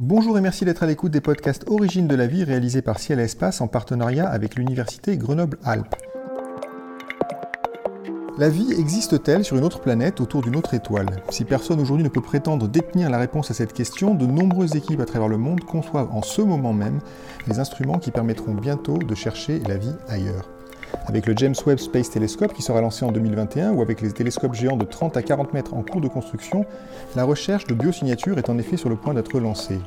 Bonjour et merci d'être à l'écoute des podcasts Origine de la vie réalisés par Ciel Espace en partenariat avec l'Université Grenoble-Alpes. La vie existe-t-elle sur une autre planète autour d'une autre étoile? Si personne aujourd'hui ne peut prétendre détenir la réponse à cette question, de nombreuses équipes à travers le monde conçoivent en ce moment même les instruments qui permettront bientôt de chercher la vie ailleurs avec le James Webb Space Telescope qui sera lancé en 2021 ou avec les télescopes géants de 30 à 40 mètres en cours de construction, la recherche de biosignatures est en effet sur le point d'être lancée.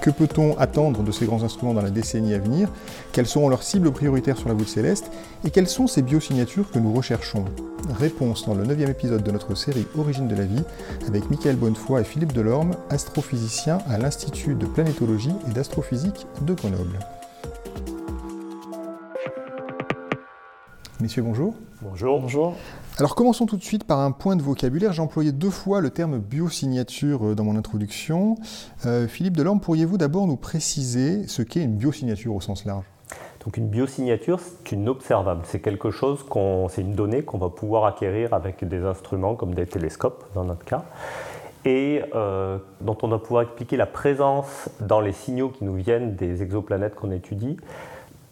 Que peut-on attendre de ces grands instruments dans la décennie à venir? Quelles seront leurs cibles prioritaires sur la voûte céleste? Et quelles sont ces biosignatures que nous recherchons? Réponse dans le 9 épisode de notre série Origine de la vie avec Michael Bonnefoy et Philippe Delorme, astrophysiciens à l'Institut de planétologie et d'astrophysique de Grenoble. Messieurs, bonjour. Bonjour. Bonjour. Alors commençons tout de suite par un point de vocabulaire. J'ai employé deux fois le terme biosignature euh, dans mon introduction. Euh, Philippe Delorme, pourriez-vous d'abord nous préciser ce qu'est une biosignature au sens large? Donc une biosignature, c'est une observable. C'est quelque chose qu'on, c'est une donnée qu'on va pouvoir acquérir avec des instruments comme des télescopes dans notre cas, et euh, dont on va pouvoir expliquer la présence dans les signaux qui nous viennent des exoplanètes qu'on étudie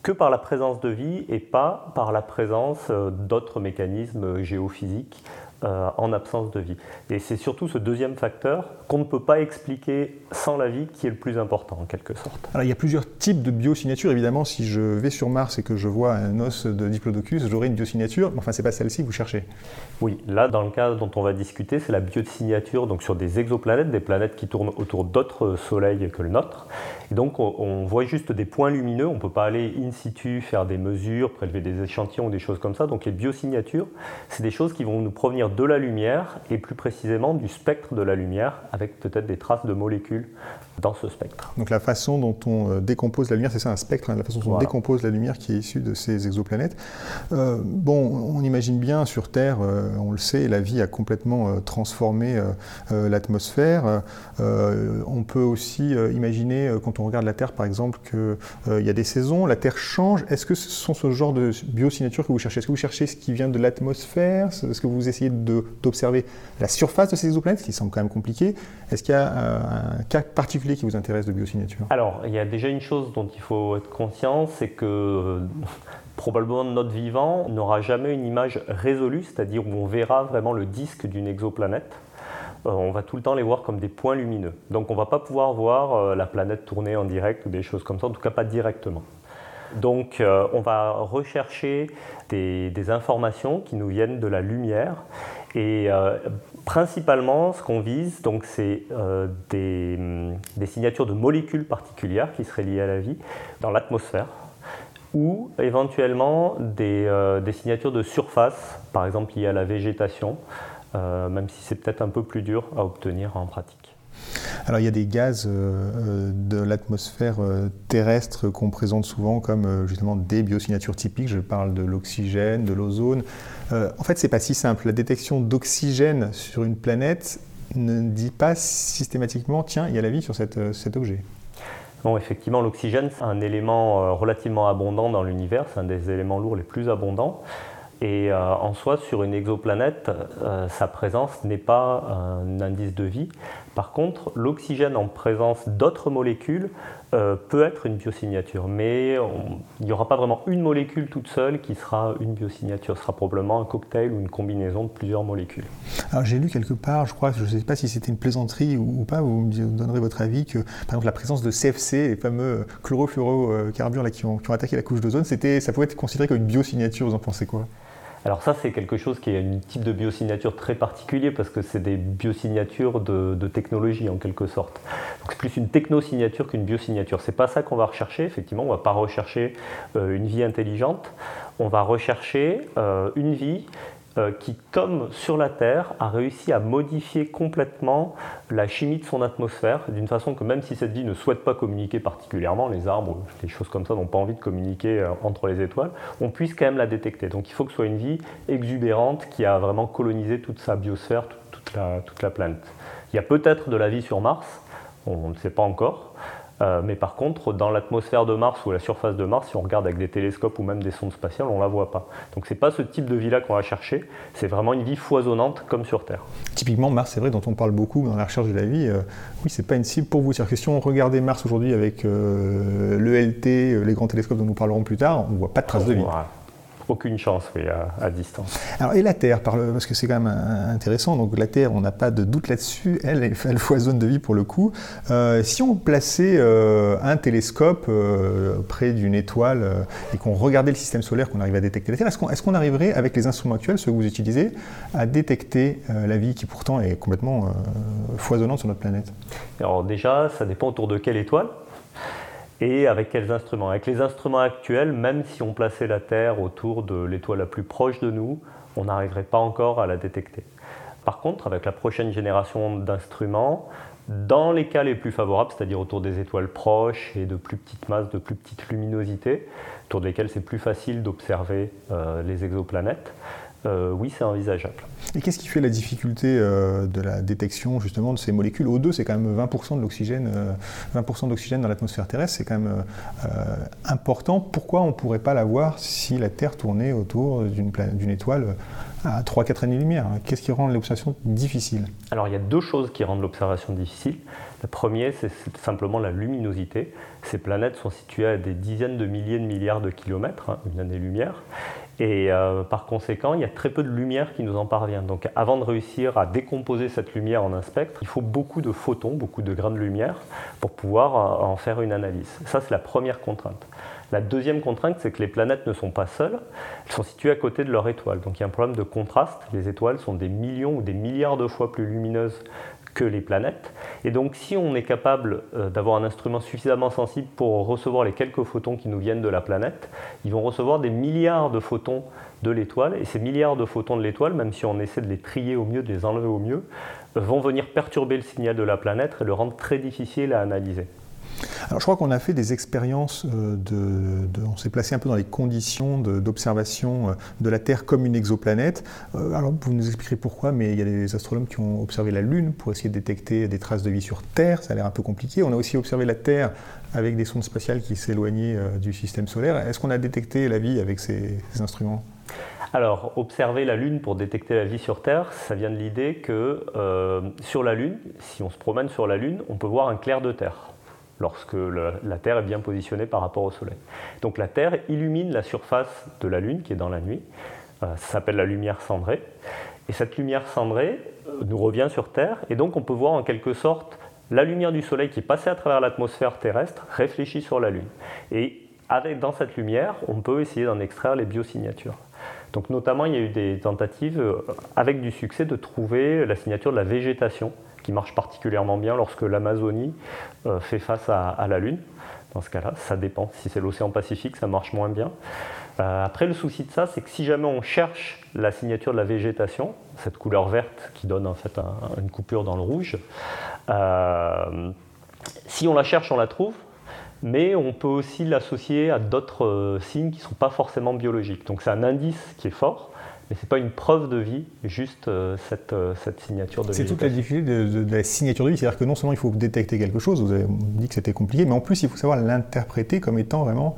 que par la présence de vie et pas par la présence euh, d'autres mécanismes géophysiques euh, en absence de vie. Et c'est surtout ce deuxième facteur qu'on ne peut pas expliquer sans la vie qui est le plus important en quelque sorte. Alors il y a plusieurs types de biosignatures. Évidemment, si je vais sur Mars et que je vois un os de Diplodocus, j'aurai une biosignature. Mais enfin, c'est pas celle-ci que vous cherchez. Oui, là, dans le cas dont on va discuter, c'est la biosignature donc sur des exoplanètes, des planètes qui tournent autour d'autres soleils que le nôtre. Et donc on, voit juste des points lumineux. On ne peut pas aller in situ faire des mesures, prélever des échantillons ou des choses comme ça. Donc les biosignatures, c'est des choses qui vont nous provenir de la lumière et plus précisément du spectre de la lumière avec peut-être des traces de molécules dans ce spectre. Donc la façon dont on euh, décompose la lumière, c'est ça un spectre, hein, la façon dont on décompose la lumière qui est issue de ces exoplanètes. Euh, bon, on imagine bien sur Terre, euh, on le sait, la vie a complètement transformé l'atmosphère. on peut aussi imaginer, quand on regarde la Terre par exemple, qu'il y a des saisons, la Terre change. Est-ce que ce sont ce genre de biosignatures que vous cherchez? Est-ce que vous cherchez ce qui vient de l'atmosphère? Est-ce que vous essayez d'observer la surface de ces exoplanètes, ce qui semble quand même compliqué? Est-ce qu'il y a un cas particulier qui vous intéresse de biosignature Alors, il y a déjà une chose dont il faut être conscient, c'est que euh, probablement notre vivant n'aura jamais une image résolue, c'est-à-dire où on verra vraiment le disque d'une exoplanète. Euh, on va tout le temps les voir comme des points lumineux. Donc on ne va pas pouvoir voir euh, la planète tourner en direct ou des choses comme ça, en tout cas pas directement. Donc on va rechercher des, informations qui nous viennent de la lumière et Principalement, ce qu'on vise, donc, c'est euh, hum, des, signatures de molécules particulières qui seraient liées à la vie dans l'atmosphère, ou éventuellement des, euh, signatures de surface, par exemple liées à la végétation, euh, même si c'est peut-être un peu plus dur à obtenir en pratique. Alors il y a des gaz de l'atmosphère terrestre qu'on présente souvent comme justement des biosignatures typiques. Je parle de l'oxygène, de l'ozone. Euh, en fait, c'est pas si simple. La détection d'oxygène sur une planète ne dit pas systématiquement tiens, il y a la vie sur euh, cet objet. Effectivement, l'oxygène, c'est un élément euh, relativement abondant dans l'univers, c'est un des éléments lourds les plus abondants. Et en soi, sur une exoplanète, sa présence n'est pas un indice de vie. Par contre, l'oxygène en présence d'autres molécules euh, peut être une biosignature, mais il n'y aura pas vraiment une molécule toute seule qui sera une biosignature. Ce sera probablement un cocktail ou une combinaison de plusieurs molécules. Alors j'ai lu quelque part, je crois, je ne sais pas si c'était une plaisanterie ou, pas, vous me donnerez votre avis, que par exemple la présence de CFC, les fameux chlorofluorocarbures qui ont, qui ont attaqué la couche d'ozone, ça pouvait être considéré comme une biosignature, vous en pensez quoi? Alors ça, c'est quelque chose qui est un type de biosignature très particulier parce que c'est des biosignatures de, technologie en quelque sorte. Donc c'est plus une technosignature qu'une biosignature. C'est pas ça qu'on va rechercher. Effectivement, on va pas rechercher euh, une vie intelligente. On va rechercher euh, une vie qui, comme sur la Terre, a réussi à modifier complètement la chimie de son atmosphère, d'une façon que même si cette vie ne souhaite pas communiquer particulièrement, les arbres, les choses comme ça n'ont pas envie de communiquer euh, entre les étoiles, on puisse quand même la détecter. Donc il faut que ce soit une vie exubérante qui a vraiment colonisé toute sa biosphère, toute, la, toute la planète. Il y a peut-être de la vie sur Mars, on ne sait pas encore. Euh, mais par contre, dans l'atmosphère de Mars ou la surface de Mars, si on regarde avec des télescopes ou même des sondes spatiales, on ne la voit pas. Donc ce n'est pas ce type de vie-là qu'on va chercher, c'est vraiment une vie foisonnante comme sur Terre. Typiquement, Mars, c'est vrai, dont on parle beaucoup dans la recherche de la vie, euh, oui, c'est pas une cible pour vous. C'est-à-dire que si on regardait Mars aujourd'hui avec euh, le LT, les grands télescopes dont nous parlerons plus tard, on ne voit pas de traces de vie aucune chance oui, à, distance. Alors, et la Terre, parce que c'est quand même intéressant, donc la Terre, on n'a pas de doute là-dessus, elle, elle foisonne de vie pour le coup. Euh, si on plaçait euh, un télescope euh, près d'une étoile et qu'on regardait le système solaire, qu'on arrive à détecter la Terre, est-ce qu'on arriverait, avec les instruments actuels, ceux que vous utilisez, à détecter la vie qui pourtant est complètement foisonnante sur notre planète? Alors déjà, ça dépend autour de quelle étoile et avec quels instruments? Avec les instruments actuels, même si on plaçait la Terre autour de l'étoile la plus proche de nous, on n'arriverait pas encore à la détecter. Par contre, avec la prochaine génération d'instruments, dans les cas les plus favorables, c'est-à-dire autour des étoiles proches et de plus petites masses, de plus petites luminosités, autour desquelles c'est plus facile d'observer euh, les exoplanètes, euh, oui, c'est envisageable. Et qu'est-ce qui fait la difficulté euh, de la détection justement de ces molécules O2 C'est quand même 20% de l'oxygène, 20% euh, d'oxygène dans l'atmosphère terrestre, c'est quand même important. Pourquoi on ne pourrait pas l'avoir si la Terre tournait autour d'une étoile à 3-4 années-lumière Qu'est-ce qui rend l'observation difficile? Alors il y a deux choses qui rendent l'observation difficile. Le premier, c'est simplement la luminosité. Ces planètes sont situées à des dizaines de milliers de milliards de kilomètres, hein, une année-lumière. Et euh, par conséquent, il y a très peu de lumière qui nous en parvient. Donc avant de réussir à décomposer cette lumière en un spectre, il faut beaucoup de photons, beaucoup de grains de lumière pour pouvoir euh, en faire une analyse. Ça, c'est la première contrainte. La deuxième contrainte, c'est que les planètes ne sont pas seules, elles sont situées à côté de leur étoile. Donc il y a un problème de contraste. Les étoiles sont des millions ou des milliards de fois plus lumineuses que les planètes. Et donc si on est capable euh, d'avoir un instrument suffisamment sensible pour recevoir les quelques photons qui nous viennent de la planète, ils vont recevoir des milliards de photons de l'étoile. Et ces milliards de photons de l'étoile, même si on essaie de les trier au mieux, de les enlever au mieux, vont venir perturber le signal de la planète et le rendre très difficile à analyser. Alors je crois qu'on a fait des expériences, euh, de, on s'est placé un peu dans les conditions d'observation euh, de, la Terre comme une exoplanète. Euh, alors vous nous expliquerez pourquoi, mais il y a des astronomes qui ont observé la Lune pour essayer de détecter des traces de vie sur Terre, ça a l'air un peu compliqué. On a aussi observé la Terre avec des sondes spatiales qui s'éloignaient du système solaire. Est-ce qu'on a détecté la vie avec ces, instruments? Alors, observer la Lune pour détecter la vie sur Terre, ça vient de l'idée que sur la Lune, si on se promène sur la Lune, on peut voir un clair de Terre lorsque la Terre est bien positionnée par rapport au Soleil. Donc la Terre illumine la surface de la Lune qui est dans la nuit. Euh, ça s'appelle la lumière cendrée. Et cette lumière cendrée euh, nous revient sur Terre et donc on peut voir en quelque sorte la lumière du Soleil qui passée à travers l'atmosphère terrestre réfléchie sur la Lune. Et avec, dans cette lumière, on peut essayer d'en extraire les biosignatures. Donc notamment, il y a eu des tentatives euh, avec du succès de trouver la signature de la végétation qui marche particulièrement bien lorsque l'Amazonie euh, fait face à, la Lune. Dans ce cas-là, ça dépend. Si c'est l'océan Pacifique, ça marche moins bien. Euh, après, le souci de ça, c'est que si jamais on cherche la signature de la végétation, cette couleur verte qui donne en fait une coupure dans le rouge, euh, si on la cherche, on la trouve, mais on peut aussi l'associer à d'autres signes qui ne sont pas forcément biologiques. Donc c'est un indice qui est fort, mais ce n'est pas une preuve de vie, juste euh, cette, euh, cette, signature de vie. C'est toute la difficulté de, la signature de vie, c'est-à-dire que non seulement il faut détecter quelque chose, vous avez dit que c'était compliqué, mais en plus il faut savoir l'interpréter comme étant vraiment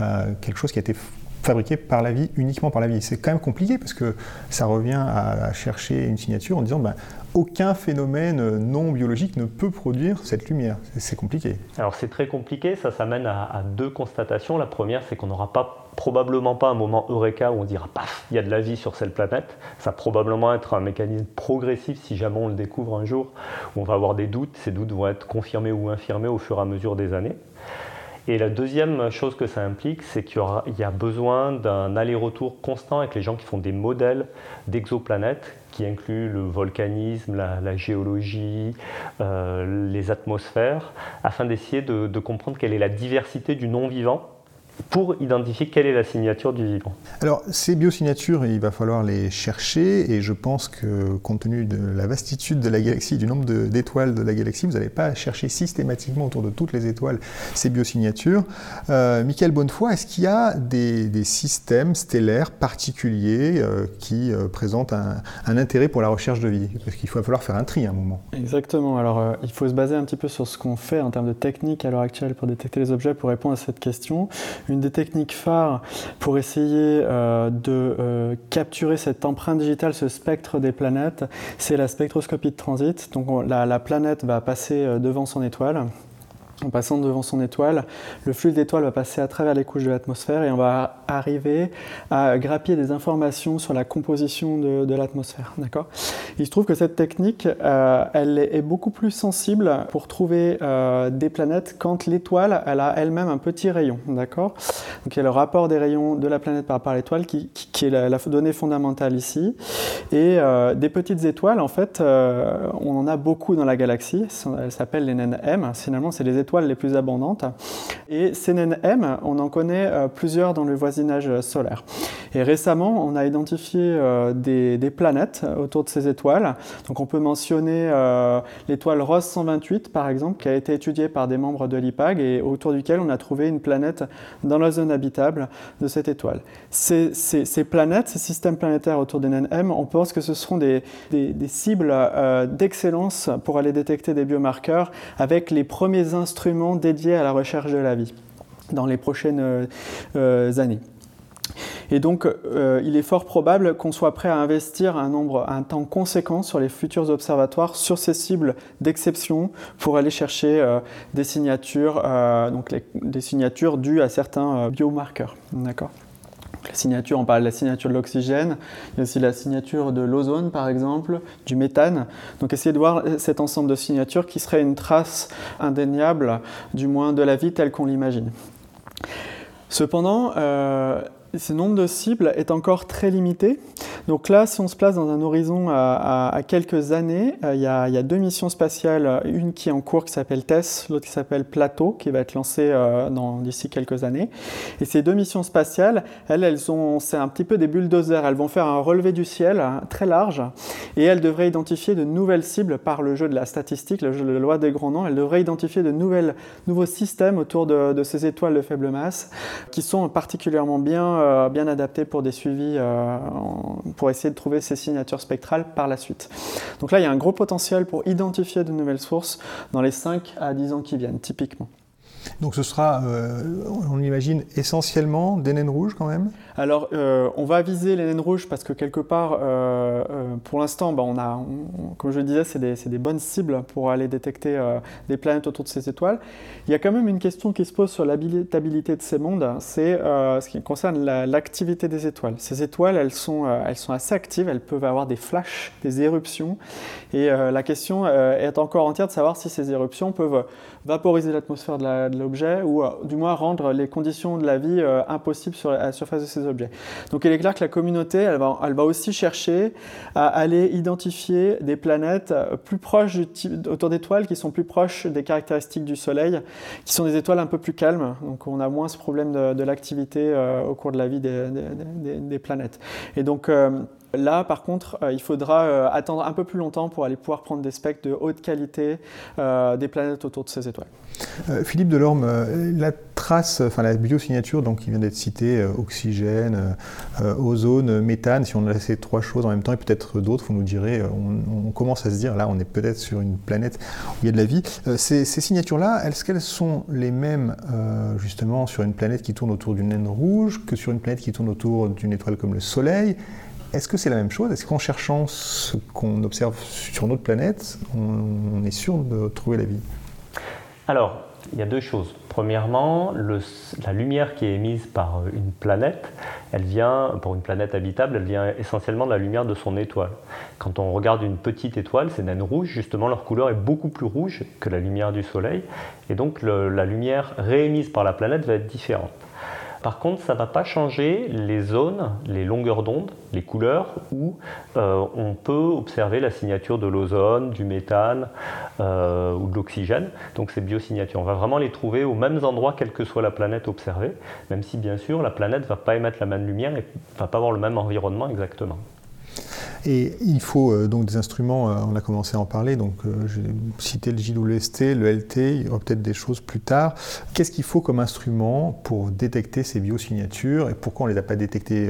euh, quelque chose qui a été fabriqué par la vie, uniquement par la vie. C'est quand même compliqué parce que ça revient à, chercher une signature en disant ben, aucun phénomène non biologique ne peut produire cette lumière. C'est compliqué. Alors c'est très compliqué, ça s'amène à, à, deux constatations. La première, c'est qu'on n'aura pas probablement pas un moment eureka où on dira paf, il y a de la vie sur cette planète. Ça va probablement être un mécanisme progressif si jamais on le découvre un jour, où on va avoir des doutes. Ces doutes vont être confirmés ou infirmés au fur et à mesure des années. Et la deuxième chose que ça implique, c'est qu'il y, a besoin d'un aller-retour constant avec les gens qui font des modèles d'exoplanètes, qui incluent le volcanisme, la, géologie, euh, les atmosphères, afin d'essayer de comprendre quelle est la diversité du non-vivant pour identifier quelle est la signature du vivant. Alors, ces biosignatures, il va falloir les chercher, et je pense que compte tenu de la vastitude de la galaxie, du nombre d'étoiles de, la galaxie, vous n'allez pas chercher systématiquement autour de toutes les étoiles ces biosignatures. Euh, Michael Bonnefoy, est-ce qu'il y a des, systèmes stellaires particuliers euh, qui euh, présentent un, intérêt pour la recherche de vie? Parce qu'il va falloir faire un tri à un moment. Exactement. Alors, euh, il faut se baser un petit peu sur ce qu'on fait en termes de technique à l'heure actuelle pour détecter les objets pour répondre à cette question. Une des techniques phares pour essayer euh, de euh, capturer cette empreinte digitale, ce spectre des planètes, c'est la spectroscopie de transit. Donc la planète va passer euh, devant son étoile en passant devant son étoile, le flux d'étoiles va passer à travers les couches de l'atmosphère et on va arriver à grappiller des informations sur la composition de, l'atmosphère. D'accord? Il se trouve que cette technique, euh, elle est beaucoup plus sensible pour trouver euh, des planètes quand l'étoile, elle a elle-même un petit rayon. D'accord? Donc il y a le rapport des rayons de la planète par rapport à l'étoile qui, est la, donnée fondamentale ici. Et euh, des petites étoiles, en fait, on en a beaucoup dans la galaxie. Elles s'appellent les naines M. Finalement, c'est les les plus abondantes. Et M, on en connaît euh, plusieurs dans le voisinage solaire. Et récemment, on a identifié euh, des, planètes autour de ces étoiles. Donc on peut mentionner euh, l'étoile Ross 128, par exemple, qui a été étudiée par des membres de l'IPAG et autour duquel on a trouvé une planète dans la zone habitable de cette étoile. Ces, planètes, ces systèmes planétaires autour des M, on pense que ce seront des, cibles d'excellence pour aller détecter des biomarqueurs avec les premiers instruments dédié à la recherche de la vie dans les prochaines euh, euh, années. Et donc, euh, il est fort probable qu'on soit prêt à investir un temps conséquent sur les futurs observatoires, sur ces cibles d'exception, pour aller chercher des signatures, donc des signatures dues à certains biomarqueurs. D'accord. La signature, on parle de la signature de l'oxygène, il y a aussi la signature de l'ozone par exemple, du méthane. Donc essayez de voir cet ensemble de signatures qui serait une trace indéniable, du moins de la vie telle qu'on l'imagine. Cependant, euh, ce nombre de cibles est encore très limité. Donc là, si on se place dans un horizon à, quelques années, euh, il y, a, deux missions spatiales, une qui est en cours qui s'appelle TESS, l'autre qui s'appelle Plateau, qui va être lancée euh, d'ici quelques années. Et ces deux missions spatiales, elles, elles ont, c'est un petit peu des bulldozers. Elles vont faire un relevé du ciel hein, très large et elles devraient identifier de nouvelles cibles par le jeu de la statistique, le jeu de la loi des grands noms. Elles devraient identifier de nouvelles, nouveaux systèmes autour de, ces étoiles de faible masse qui sont particulièrement bien euh, bien adapté pour des suivis, euh, pour essayer de trouver ces signatures spectrales par la suite. Donc là, il y a un gros potentiel pour identifier de nouvelles sources dans les 5 à 10 ans qui viennent, typiquement. Donc ce sera, euh, on imagine, essentiellement des naines rouges quand même Alors, euh, on va viser les naines rouges parce que quelque part, euh, pour l'instant, bah, on a, comme je le disais, c'est des, bonnes cibles pour aller détecter des planètes autour de ces étoiles. Il y a quand même une question qui se pose sur l'habitabilité de ces mondes, c'est ce qui concerne l'activité des étoiles. Ces étoiles, elles sont, elles sont assez actives, elles peuvent avoir des flashs, des éruptions, et la question est encore entière de savoir si ces éruptions peuvent vaporiser l'atmosphère de l'objet ou euh, du moins rendre les conditions de la vie euh, impossibles sur la surface de ces objets. Donc il est clair que la communauté, elle va, elle va aussi chercher à aller identifier des planètes euh, plus proches autour d'étoiles qui sont plus proches des caractéristiques du Soleil, qui sont des étoiles un peu plus calmes. Donc on a moins ce problème de, l'activité au cours de la vie des, des planètes. Et donc Là, par contre, euh, il faudra euh, attendre un peu plus longtemps pour aller pouvoir prendre des specs de haute qualité euh, des planètes autour de ces étoiles. Philippe Delorme, la trace, enfin la biosignature donc, qui vient d'être citée, oxygène, ozone, méthane, si on a ces trois choses en même temps et peut-être d'autres, vous nous direz, on, commence à se dire, là on est peut-être sur une planète où il y a de la vie. ces, signatures-là, est-ce qu'elles sont les mêmes justement sur une planète qui tourne autour d'une naine rouge que sur une planète qui tourne autour d'une étoile comme le Soleil? Est-ce que c'est la même chose? Est-ce qu'en cherchant ce qu'on observe sur notre planète, on, est sûr de trouver la vie? Alors, il y a deux choses. Premièrement, la lumière qui est émise par une planète, elle vient, pour une planète habitable, elle vient essentiellement de la lumière de son étoile. Quand on regarde une petite étoile, ces naines rouges, justement, leur couleur est beaucoup plus rouge que la lumière du Soleil, et donc la lumière réémise par la planète va être différente. Par contre, ça ne va pas changer les zones, les longueurs d'onde, les couleurs où euh, on peut observer la signature de l'ozone, du méthane euh, ou de l'oxygène. Donc ces biosignatures, on va vraiment les trouver aux mêmes endroits quelle que soit la planète observée, même si bien sûr la planète ne va pas émettre la même lumière et ne va pas avoir le même environnement exactement. Et il faut euh, donc des instruments, euh, on a commencé à en parler, donc euh, j'ai cité le JWST, le LT, il y aura peut-être des choses plus tard. Qu'est-ce qu'il faut comme instrument pour détecter ces biosignatures et pourquoi on ne les a pas détectées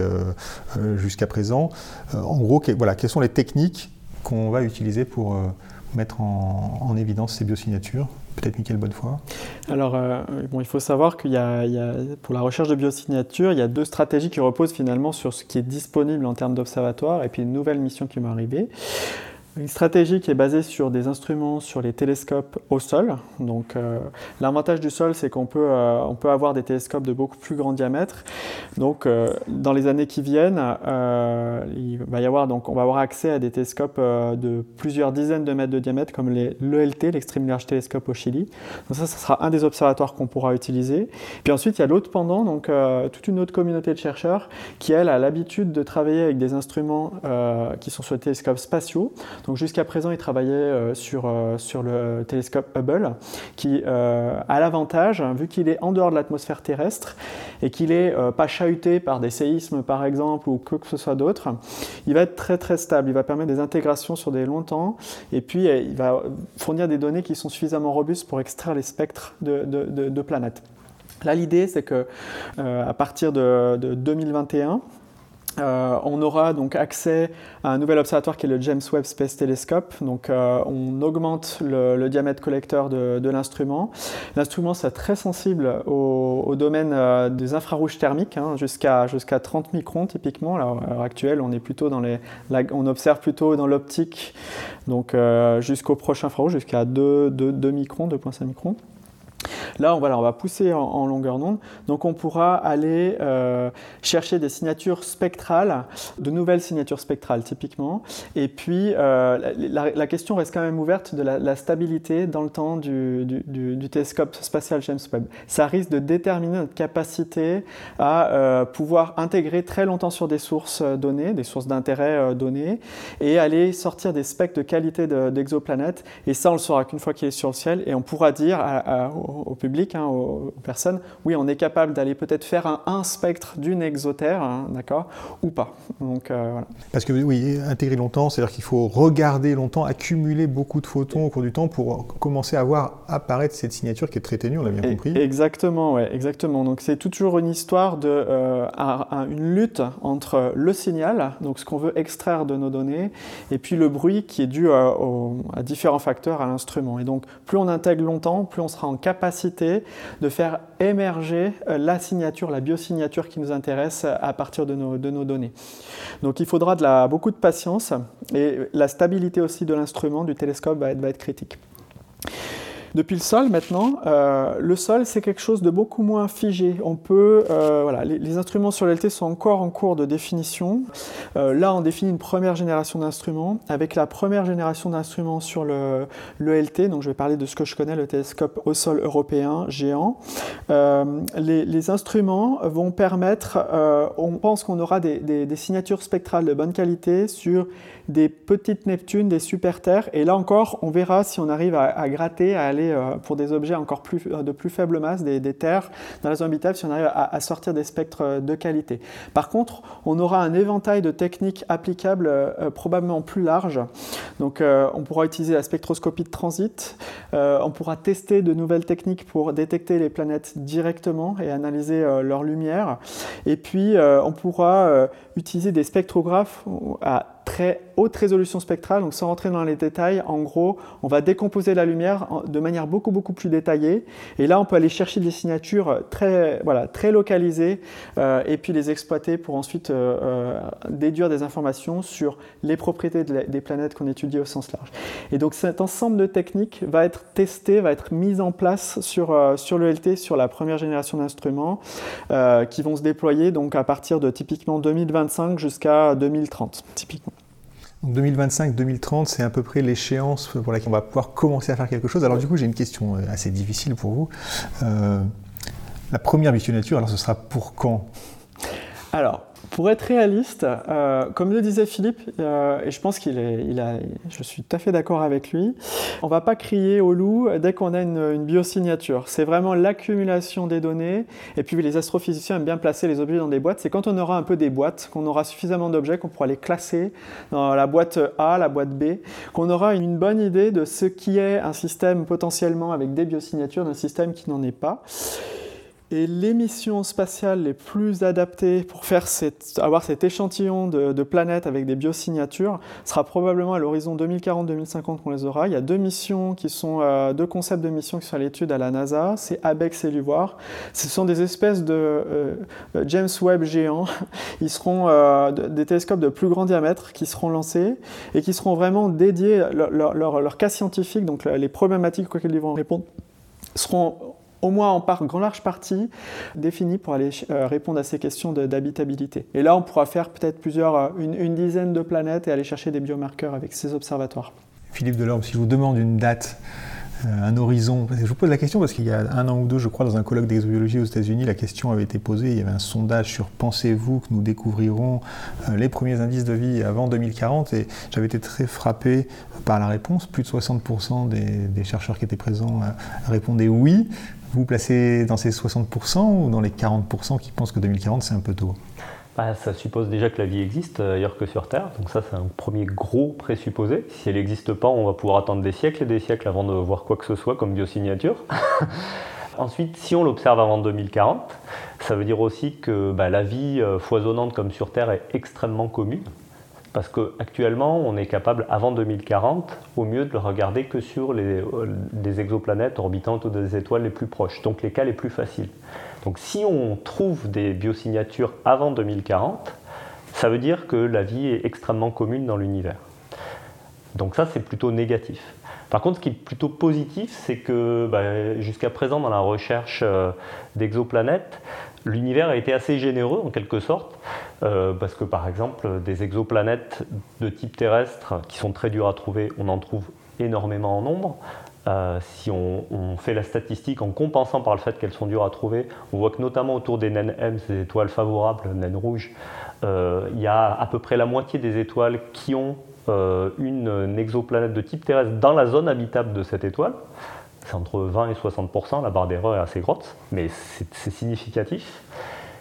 jusqu'à présent? En gros, voilà, quelles sont les techniques qu'on va utiliser pour mettre en évidence ces biosignatures? Peut-être Michael Bonnefoy Alors, euh, bon, il faut savoir qu'il y, a, pour la recherche de biosignatures, il y a deux stratégies qui reposent finalement sur ce qui est disponible en termes d'observatoire et puis une nouvelle mission qui m'est arrivée. Une stratégie qui est basée sur des instruments sur les télescopes au sol. Donc, euh, l'avantage du sol, c'est qu'on peut, euh, on peut avoir des télescopes de beaucoup plus grand diamètre. Donc, euh, dans les années qui viennent, il va y avoir, donc, on va avoir accès à des télescopes de plusieurs dizaines de mètres de diamètre, comme l'ELT, l'Extreme Large Telescope au Chili. Donc, ça, ça sera un des observatoires qu'on pourra utiliser. Puis ensuite, il y a l'autre pendant, donc toute une autre communauté de chercheurs qui, elle, a l'habitude de travailler avec des instruments qui sont sur les télescopes spatiaux. Donc jusqu'à présent, il travaillait euh, sur, euh, sur le télescope Hubble, qui euh, a l'avantage, vu qu'il est en dehors de l'atmosphère terrestre et qu'il n'est pas chahuté par des séismes par exemple ou quoi que ce soit d'autre, il va être très très stable. Il va permettre des intégrations sur des longs temps et puis il va fournir des données qui sont suffisamment robustes pour extraire les spectres de, de, planètes. Là, l'idée, c'est que à partir de, de 2021, euh, on aura donc accès à un nouvel observatoire qui est le James Webb Space Telescope. Donc, euh, on augmente le, diamètre collecteur de, l'instrument. L'instrument c'est très sensible au, domaine euh, des infrarouges thermiques, hein, jusqu'à 30 microns typiquement. à l'heure actuelle, on est plutôt dans les, on observe plutôt dans l'optique, donc jusqu'au prochain infrarouge, jusqu'à 2, 2 microns, 2,5 microns. Là, on, on va pousser en, longueur d'onde. Donc, on pourra aller euh, chercher des signatures spectrales, de nouvelles signatures spectrales typiquement. Et puis, euh, la, question reste quand même ouverte de la, stabilité dans le temps du, télescope spatial James Webb. Ça risque de déterminer notre capacité à euh, pouvoir intégrer très longtemps sur des sources données, des sources d'intérêt données, et aller sortir des spectres de qualité d'exoplanètes. et ça, on le saura qu'une fois qu'il est sur le ciel, et on pourra dire à, public, hein, aux, personnes, oui, on est capable d'aller peut-être faire un, spectre d'une exotère, hein, d'accord, ou pas. Donc, euh, voilà. Parce que oui, intégrer longtemps, c'est-à-dire qu'il faut regarder longtemps, accumuler beaucoup de photons au cours du temps pour commencer à voir apparaître cette signature qui est très ténue, on l'a bien compris. Exactement, ouais, exactement. Donc c'est toujours une histoire de euh, une lutte entre le signal, donc ce qu'on veut extraire de nos données, et puis le bruit qui est dû à, à différents facteurs à l'instrument. Et donc plus on intègre longtemps, plus on sera en capacité de faire émerger euh, la signature, la biosignature qui nous intéresse à partir de nos, données. Donc il faudra de la, beaucoup de patience et la stabilité aussi de l'instrument, du télescope va être critique. Depuis le sol maintenant, euh, le sol c'est quelque chose de beaucoup moins figé. On peut, euh, voilà, les, instruments sur l'LT sont encore en cours de définition. Euh, là, on définit une première génération d'instruments. Avec la première génération d'instruments sur le, LT, donc je vais parler de ce que je connais, le télescope au sol européen géant. Les, instruments vont permettre, on pense qu'on aura des signatures spectrales de bonne qualité sur des petites Neptunes, des super Terres. Et là encore, on verra si on arrive à, gratter, à aller euh, pour des objets encore euh, de plus faible masse, des, Terres dans la zone habitable, si on arrive à, sortir des spectres euh, de qualité. Par contre, on aura un éventail de techniques applicables probablement plus large. Donc, on pourra utiliser la spectroscopie de transit. on pourra tester de nouvelles techniques pour détecter les planètes directement et analyser leur lumière. Et puis, on pourra utiliser des spectrographes à très haute résolution spectrale, donc sans rentrer dans les détails, en gros, on va décomposer la lumière de manière beaucoup beaucoup plus détaillée, et là on peut aller chercher des signatures très, voilà, très localisées, euh, et puis les exploiter pour ensuite euh, euh, déduire des informations sur les propriétés des planètes qu'on étudie au sens large. Et donc cet ensemble de techniques va être testé, va être mis en place sur, sur le LT, sur la première génération d'instruments, qui vont se déployer donc à partir de typiquement 2025 jusqu'à 2030, typiquement. 2025-2030, c'est à peu près l'échéance pour laquelle on va pouvoir commencer à faire quelque chose. Alors du coup, j'ai une question euh, assez difficile pour vous. Euh, La première missionnature, alors ce sera pour quand? Alors, pour être réaliste, euh, comme le disait Philippe, euh, et je pense qu'il est, il a, je suis tout à fait d'accord avec lui, on va pas crier au loup dès qu'on a une, biosignature. C'est vraiment l'accumulation des données. Et puis les astrophysiciens aiment bien placer les objets dans des boîtes. C'est quand on aura un peu des boîtes, qu'on aura suffisamment d'objets, qu'on pourra les classer dans la boîte A, la boîte B, qu'on aura une bonne idée de ce qui est un système potentiellement avec des biosignatures d'un système qui n'en est pas. Et les missions spatiales les plus adaptées pour faire avoir cet échantillon de, planètes avec des biosignatures sera probablement à l'horizon 2040-2050 qu'on les aura. Il y a deux missions qui sont euh, deux concepts de missions qui sont à l'étude à la NASA, c'est ABEX et LUVOIR. Ce sont des espèces de euh, euh, James Webb géants. Ils seront des télescopes de plus grand diamètre qui seront lancés et qui seront vraiment dédiés leur, leur, cas scientifique, donc les problématiques auxquelles ils vont répondre seront au moins en part, grand large partie, définie pour aller euh, répondre à ces questions d'habitabilité. Et là, on pourra faire peut-être plusieurs, euh, une, dizaine de planètes et aller chercher des biomarqueurs avec ces observatoires. Philippe Delorme, si je vous demande une date, euh, un horizon, je vous pose la question parce qu'il y a un an ou deux, je crois, dans un colloque d'exobiologie aux États-Unis, la question avait été posée, il y avait un sondage sur pensez-vous que nous découvrirons les premiers indices de vie avant 2040 et j'avais été très frappé par la réponse. Plus de 60% des, des, chercheurs qui étaient présents répondaient oui. Vous placez dans ces 60% ou dans les 40% qui pensent que 2040 c'est un peu tôt? Bah, ça suppose déjà que la vie existe euh, ailleurs que sur Terre, donc ça c'est un premier gros présupposé. Si elle n'existe pas, on va pouvoir attendre des siècles et des siècles avant de voir quoi que ce soit comme biosignature. Ensuite, si on l'observe avant 2040, ça veut dire aussi que bah, la vie euh, foisonnante comme sur Terre est extrêmement commune. Parce qu'actuellement, on est capable, avant 2040, au mieux de le regarder que sur les, euh, exoplanètes orbitant autour des étoiles les plus proches, donc les cas les plus faciles. Donc si on trouve des biosignatures avant 2040, ça veut dire que la vie est extrêmement commune dans l'univers. Donc ça, c'est plutôt négatif. Par contre, ce qui est plutôt positif, c'est que bah, jusqu'à présent, dans la recherche euh, d'exoplanètes, l'univers a été assez généreux en quelque sorte, euh, parce que par exemple, des exoplanètes de type terrestre qui sont très dures à trouver, on en trouve énormément en nombre. Euh, si on, fait la statistique en compensant par le fait qu'elles sont dures à trouver, on voit que notamment autour des naines M, ces étoiles favorables, naines rouges, euh, il y a à peu près la moitié des étoiles qui ont une exoplanète de type terrestre dans la zone habitable de cette étoile c'est entre 20 et 60%, la barre d'erreur est assez grosse, mais c'est significatif.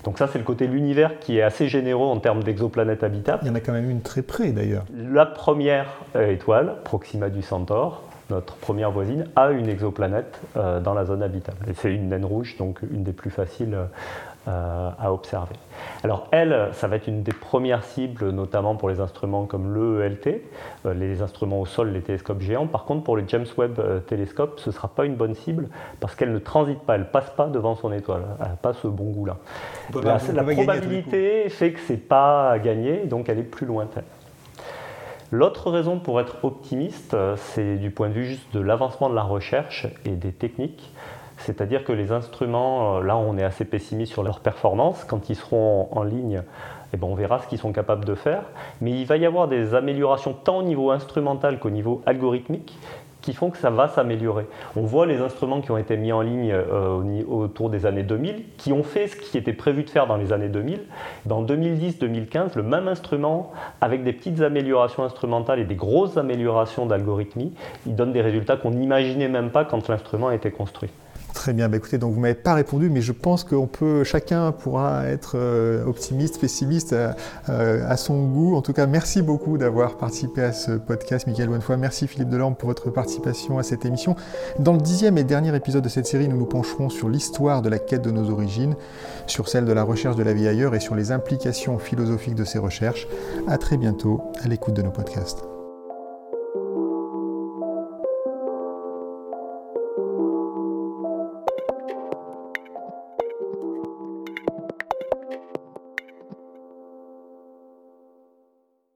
Donc ça, c'est le côté de l'univers qui est assez généreux en termes d'exoplanètes habitables. Il y en a quand même une très près d'ailleurs. La première euh, étoile, Proxima du Centaure, notre première voisine, a une exoplanète euh, dans la zone habitable. Et c'est une naine rouge, donc une des plus faciles euh, à observer. Alors elle, ça va être une des premières cibles, notamment pour les instruments comme l'EELT, euh, les instruments au sol, les télescopes géants. Par contre, pour le James Webb euh, télescope, ce ne sera pas une bonne cible parce qu'elle ne transite pas, elle ne passe pas devant son étoile. Elle n'a pas ce bon goût-là. La, la probabilité fait que ce n'est pas à gagner, donc elle est plus lointaine. L'autre raison pour être optimiste, c'est du point de vue juste de l'avancement de la recherche et des techniques. C'est-à-dire que les instruments, euh, là on est assez pessimiste sur leur performance, quand ils seront en ligne, eh ben, on verra ce qu'ils sont capables de faire, mais il va y avoir des améliorations tant au niveau instrumental qu'au niveau algorithmique qui font que ça va s'améliorer. On voit les instruments qui ont été mis en ligne euh, autour des années 2000, qui ont fait ce qui était prévu de faire dans les années 2000. Dans 2010-2015, le même instrument, avec des petites améliorations instrumentales et des grosses améliorations d'algorithmie, il donne des résultats qu'on n'imaginait même pas quand l'instrument a été construit. Très bien, bah écoutez, donc vous m'avez pas répondu, mais je pense qu'on peut, chacun pourra être euh, optimiste, pessimiste euh, euh, à, son goût. En tout cas, merci beaucoup d'avoir participé à ce podcast, Michael Bonnefoy. Merci Philippe Delorme pour votre participation à cette émission. Dans le dixième et dernier épisode de cette série, nous nous pencherons sur l'histoire de la quête de nos origines, sur celle de la recherche de la vie ailleurs et sur les implications philosophiques de ces recherches. À très bientôt à l'écoute de nos podcasts.